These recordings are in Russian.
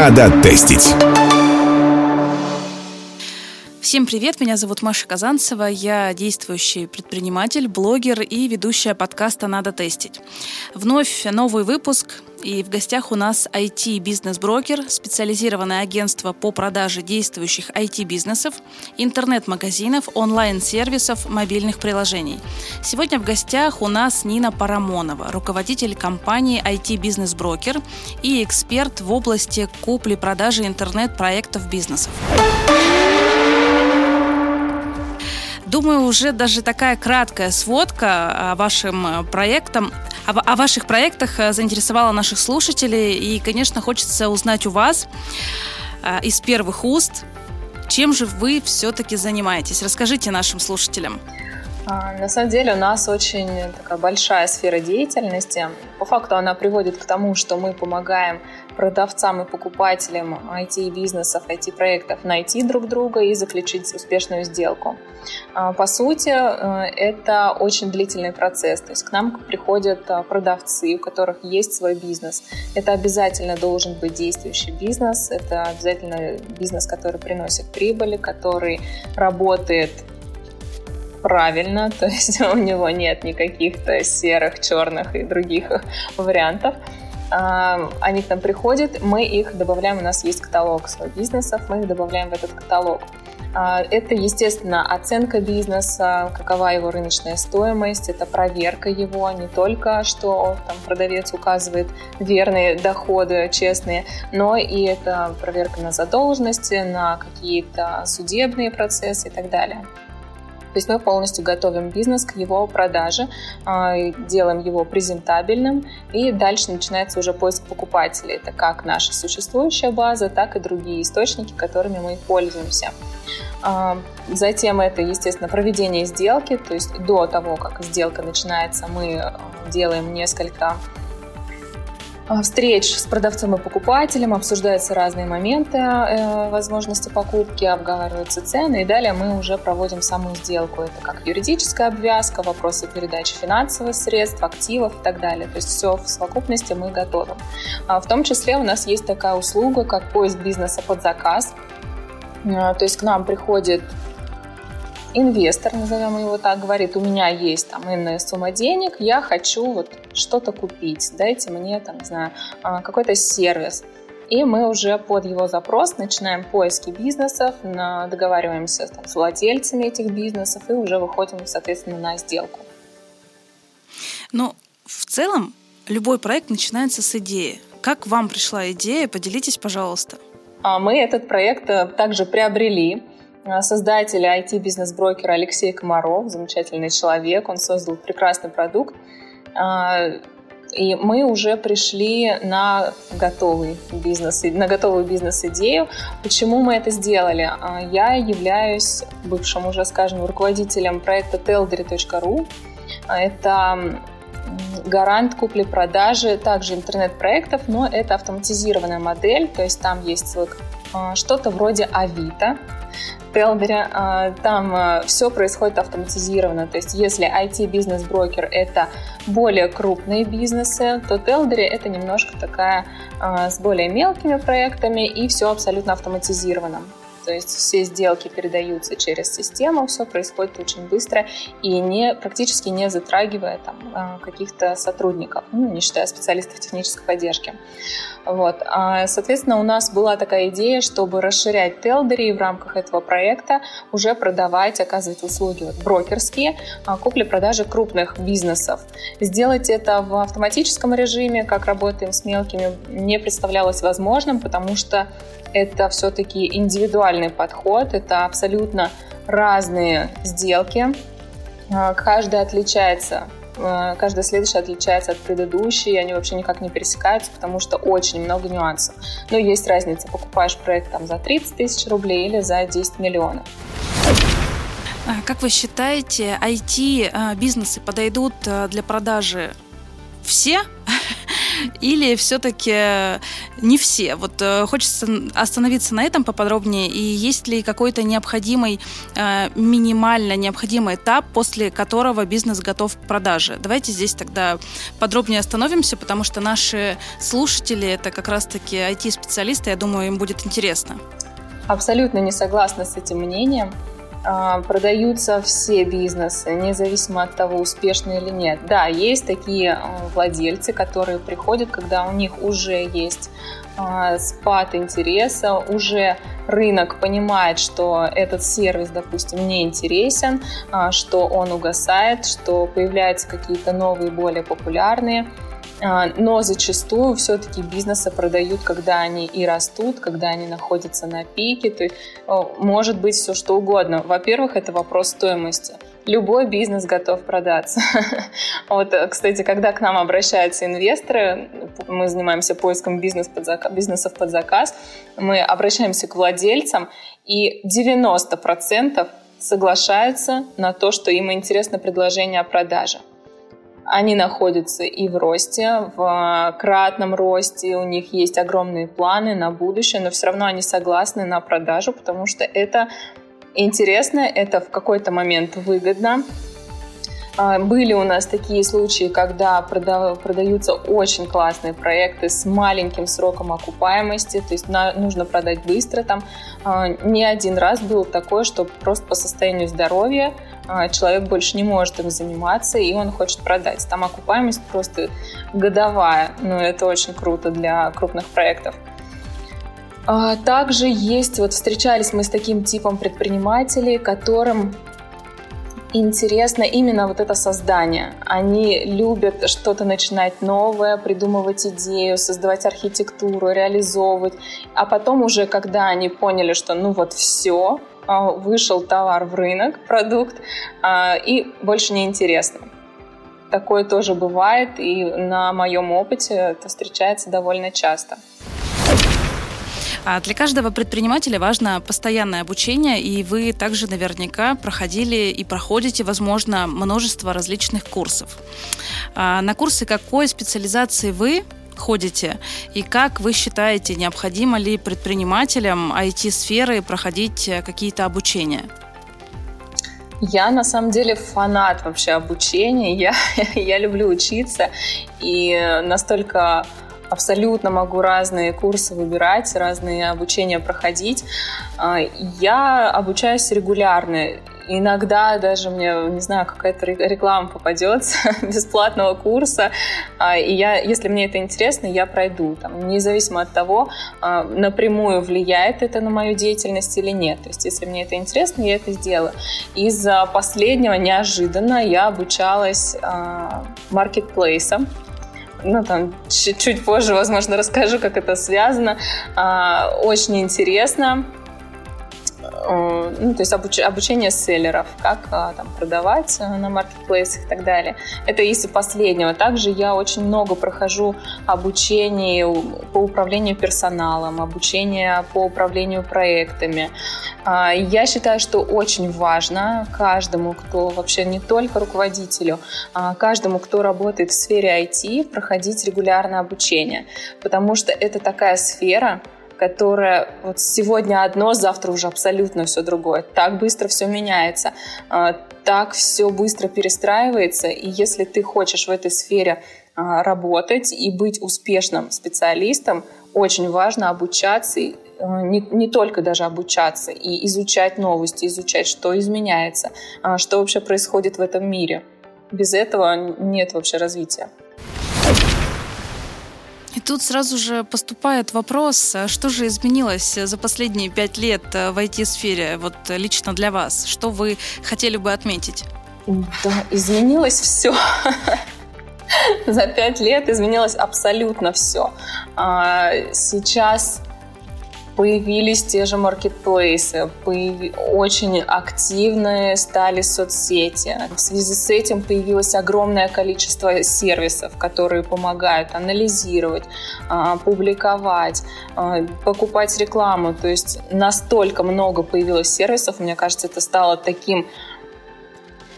Надо тестить. Всем привет, меня зовут Маша Казанцева, я действующий предприниматель, блогер и ведущая подкаста «Надо тестить». Вновь новый выпуск, и в гостях у нас IT-бизнес-брокер, специализированное агентство по продаже действующих IT-бизнесов, интернет-магазинов, онлайн-сервисов, мобильных приложений. Сегодня в гостях у нас Нина Парамонова, руководитель компании IT-бизнес-брокер и эксперт в области купли-продажи интернет-проектов бизнесов. Думаю, уже даже такая краткая сводка о вашем э, проектам, о, ваших проектах э, заинтересовала наших слушателей. И, конечно, хочется узнать у вас э, из первых уст, чем же вы все-таки занимаетесь. Расскажите нашим слушателям. А, на самом деле у нас очень такая большая сфера деятельности. По факту она приводит к тому, что мы помогаем продавцам и покупателям IT-бизнесов, IT-проектов найти друг друга и заключить успешную сделку. А, по сути, э, это очень длительный процесс. То есть к нам приходят а, продавцы, у которых есть свой бизнес. Это обязательно должен быть действующий бизнес, это обязательно бизнес, который приносит прибыль, который работает правильно, то есть у него нет никаких-то серых, черных и других вариантов. Они к нам приходят, мы их добавляем, у нас есть каталог своих бизнесов, мы их добавляем в этот каталог. А, это, естественно, оценка бизнеса, какова его рыночная стоимость, это проверка его, не только, что там, продавец указывает верные доходы, честные, но и это проверка на задолженности, на какие-то судебные процессы и так далее. То есть мы полностью готовим бизнес к его продаже, а, делаем его презентабельным, и дальше начинается уже поиск покупателей. Это как наша существующая база, так и другие источники, которыми мы пользуемся. А, затем это, естественно, проведение сделки, то есть до того, как сделка начинается, мы делаем несколько встреч с продавцом и покупателем, обсуждаются разные моменты э, возможности покупки, обговариваются цены, и далее мы уже проводим саму сделку. Это как юридическая обвязка, вопросы передачи финансовых средств, активов и так далее. То есть все в совокупности мы готовим. А в том числе у нас есть такая услуга, как поиск бизнеса под заказ. А, то есть к нам приходит инвестор, назовем его так, говорит, у меня есть там иная сумма денег, я хочу вот что-то купить, дайте мне там, не знаю, а, какой-то сервис. И мы уже под его запрос начинаем поиски бизнесов, договариваемся там, с владельцами этих бизнесов и уже выходим, соответственно, на сделку. Ну, в целом, любой проект начинается с идеи. Как вам пришла идея? Поделитесь, пожалуйста. А мы этот проект э, также приобрели создатель IT-бизнес-брокера Алексей Комаров, замечательный человек, он создал прекрасный продукт. А, и мы уже пришли на готовый бизнес, на готовую бизнес-идею. Почему мы это сделали? А, я являюсь бывшим уже, скажем, руководителем проекта teldery.ru. А, это гарант купли-продажи также интернет-проектов, но это автоматизированная модель, то есть там есть что-то вроде Авито, Телдере. А, там а, все происходит автоматизированно. То есть если IT-бизнес-брокер – это более крупные бизнесы, то Телдере – это немножко такая а, с более мелкими проектами и все абсолютно автоматизировано. То есть все сделки передаются через систему, все происходит очень быстро и не, практически не затрагивая там, каких-то сотрудников, ну, не считая специалистов технической поддержки. Вот. А, соответственно, у нас была такая идея, чтобы расширять Телдери в рамках этого проекта уже продавать, оказывать услуги вот, брокерские, а, купли-продажи крупных бизнесов. Сделать это в автоматическом режиме, как работаем с мелкими, не представлялось возможным, потому что это все-таки индивидуальный подход, это абсолютно разные сделки, а, каждая отличается каждая следующая отличается от предыдущей, они вообще никак не пересекаются, потому что очень много нюансов. Но есть разница, покупаешь проект там за 30 тысяч рублей или за 10 миллионов. А как вы считаете, IT-бизнесы подойдут э, для продажи все Или все-таки не все? Вот э, хочется остановиться на этом поподробнее. И есть ли какой-то необходимый, э, минимально необходимый этап, после которого бизнес готов к продаже? Давайте здесь тогда подробнее остановимся, потому что наши слушатели это как раз-таки IT-специалисты, я думаю, им будет интересно. Абсолютно не согласна с этим мнением. А, продаются все бизнесы, независимо от того, успешны или нет. Да, есть такие а, владельцы, которые приходят, когда у них уже есть а, спад интереса, уже рынок понимает, что этот сервис, допустим, не интересен, что он угасает, что появляются какие-то новые, более популярные но зачастую все-таки бизнесы продают, когда они и растут, когда они находятся на пике. То есть может быть все что угодно. Во-первых, это вопрос стоимости. Любой бизнес готов продаться. Вот, кстати, когда к нам обращаются инвесторы, мы занимаемся поиском бизнес под заказ, бизнесов под заказ, мы обращаемся к владельцам, и 90% соглашаются на то, что им интересно предложение о продаже. Они находятся и в росте, в кратном росте, у них есть огромные планы на будущее, но все равно они согласны на продажу, потому что это интересно, это в какой-то момент выгодно. А, были у нас такие случаи, когда продаются очень классные проекты с маленьким сроком окупаемости, то есть нужно продать быстро. Там а, не один раз было такое, что просто по состоянию здоровья человек больше не может им заниматься, и он хочет продать. Там окупаемость просто годовая, но это очень круто для крупных проектов. А, также есть, вот встречались мы с таким типом предпринимателей, которым интересно именно вот это создание. Они любят что-то начинать новое, придумывать идею, создавать архитектуру, реализовывать. А потом уже, когда они поняли, что ну вот все, а, вышел товар в рынок, продукт, а, и больше не интересно. Такое тоже бывает, и на моем опыте это встречается довольно часто. А для каждого предпринимателя важно постоянное обучение, и вы также наверняка проходили и проходите, возможно, множество различных курсов. А на курсы какой специализации вы ходите? И как вы считаете, необходимо ли предпринимателям IT-сферы проходить э, какие-то обучения? Я на самом деле фанат вообще обучения. Я, я люблю учиться и настолько абсолютно могу разные курсы выбирать, разные обучения проходить. А, я обучаюсь регулярно. Иногда даже мне, не знаю, какая-то реклама попадется бесплатного курса, а, и я, если мне это интересно, я пройду. Там, независимо от того, а, напрямую влияет это на мою деятельность или нет. То есть, если мне это интересно, я это сделаю. Из последнего неожиданно я обучалась маркетплейсам ну, там, чуть-чуть позже, возможно, расскажу, как это связано. А, очень интересно. Э, ну, то есть обуч, обучение селлеров, как а, там, продавать э, на маркетплейсах и так далее. Это из последнего. Также я очень много прохожу обучение по управлению персоналом, обучение по управлению проектами. А, я считаю, что очень важно каждому, кто вообще не только руководителю, а каждому, кто работает в сфере IT, проходить регулярное обучение, потому что это такая сфера, которая вот сегодня одно, завтра уже абсолютно все другое. Так быстро все меняется, а, так все быстро перестраивается. И если ты хочешь в этой сфере а, работать и быть успешным специалистом, очень важно обучаться, а, не, не только даже обучаться, и изучать новости, изучать, что изменяется, что вообще происходит в этом мире. Без этого нет вообще развития. Тут сразу же поступает вопрос, а что же изменилось за последние пять лет э, в IT-сфере, вот лично для вас? Что вы хотели бы отметить? Да, изменилось все. За пять лет изменилось абсолютно все. А, сейчас появились те же маркетплейсы, очень активные стали соцсети. В связи с этим появилось огромное количество сервисов, которые помогают анализировать, а, публиковать, а, покупать рекламу. То есть настолько много появилось сервисов, мне кажется, это стало таким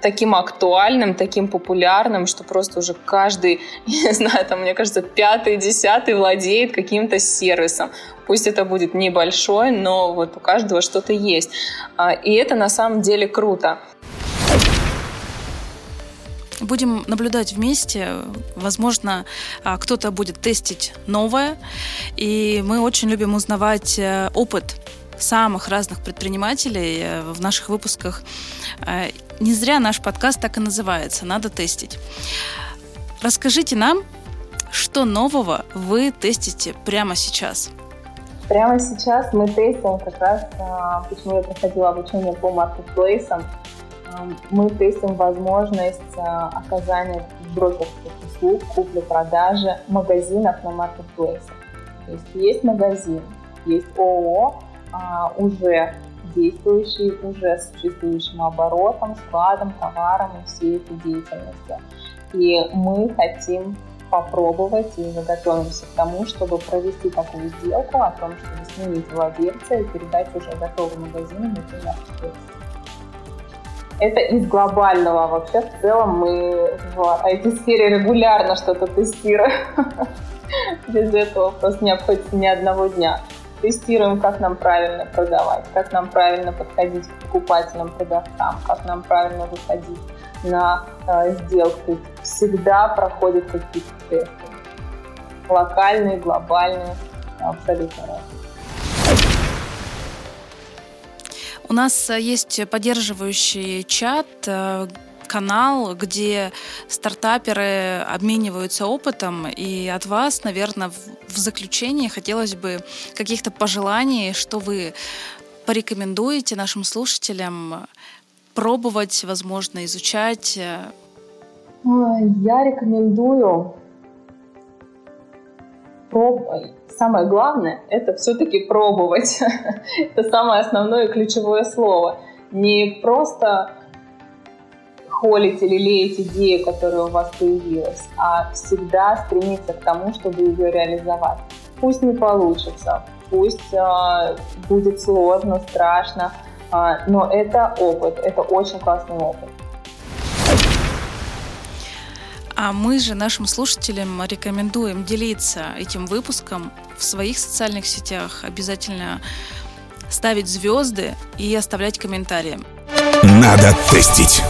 таким актуальным, таким популярным, что просто уже каждый, не знаю, там, мне кажется, пятый, десятый владеет каким-то сервисом. Пусть это будет небольшой, но вот у каждого что-то есть. А, и это на самом деле круто. Будем наблюдать вместе. Возможно, а, кто-то будет тестить новое. И мы очень любим узнавать э, опыт самых разных предпринимателей э, в наших выпусках. Э, не зря наш подкаст так и называется «Надо тестить». Расскажите нам, что нового вы тестите прямо сейчас? Прямо сейчас мы тестим как раз, почему я проходила обучение по маркетплейсам, мы тестим возможность оказания брокерских услуг, купли-продажи магазинов на маркетплейсах. То есть есть магазин, есть ООО, а, уже действующий, уже существующим оборотом, складом, товаром и всей этой деятельностью. И мы хотим попробовать и мы готовимся к тому, чтобы провести такую сделку о том, чтобы сменить владельца и передать уже готовый магазин на маркетплейс. Это из глобального. Вообще, в целом, мы в IT-сфере регулярно что-то тестируем. Без этого просто не обходится ни одного дня. Тестируем, как нам правильно продавать, как нам правильно подходить к покупателям, продавцам, как нам правильно выходить на э, сделку. Всегда проходят какие-то тесты. Локальные, глобальные, абсолютно разные. У нас э, есть поддерживающий чат, э, канал, где стартаперы обмениваются опытом. И от вас, наверное, в заключение хотелось бы каких-то пожеланий, что вы порекомендуете нашим слушателям пробовать, возможно, изучать? Я рекомендую пробовать самое главное – это все-таки пробовать. это самое основное и ключевое слово. Не просто холить или леять идею, которая у вас появилась, а всегда стремиться к тому, чтобы ее реализовать. Пусть не получится, пусть э, будет сложно, страшно, э, но это опыт, это очень классный опыт. А мы же нашим слушателям рекомендуем делиться этим выпуском в своих социальных сетях. Обязательно ставить звезды и оставлять комментарии. Надо тестить.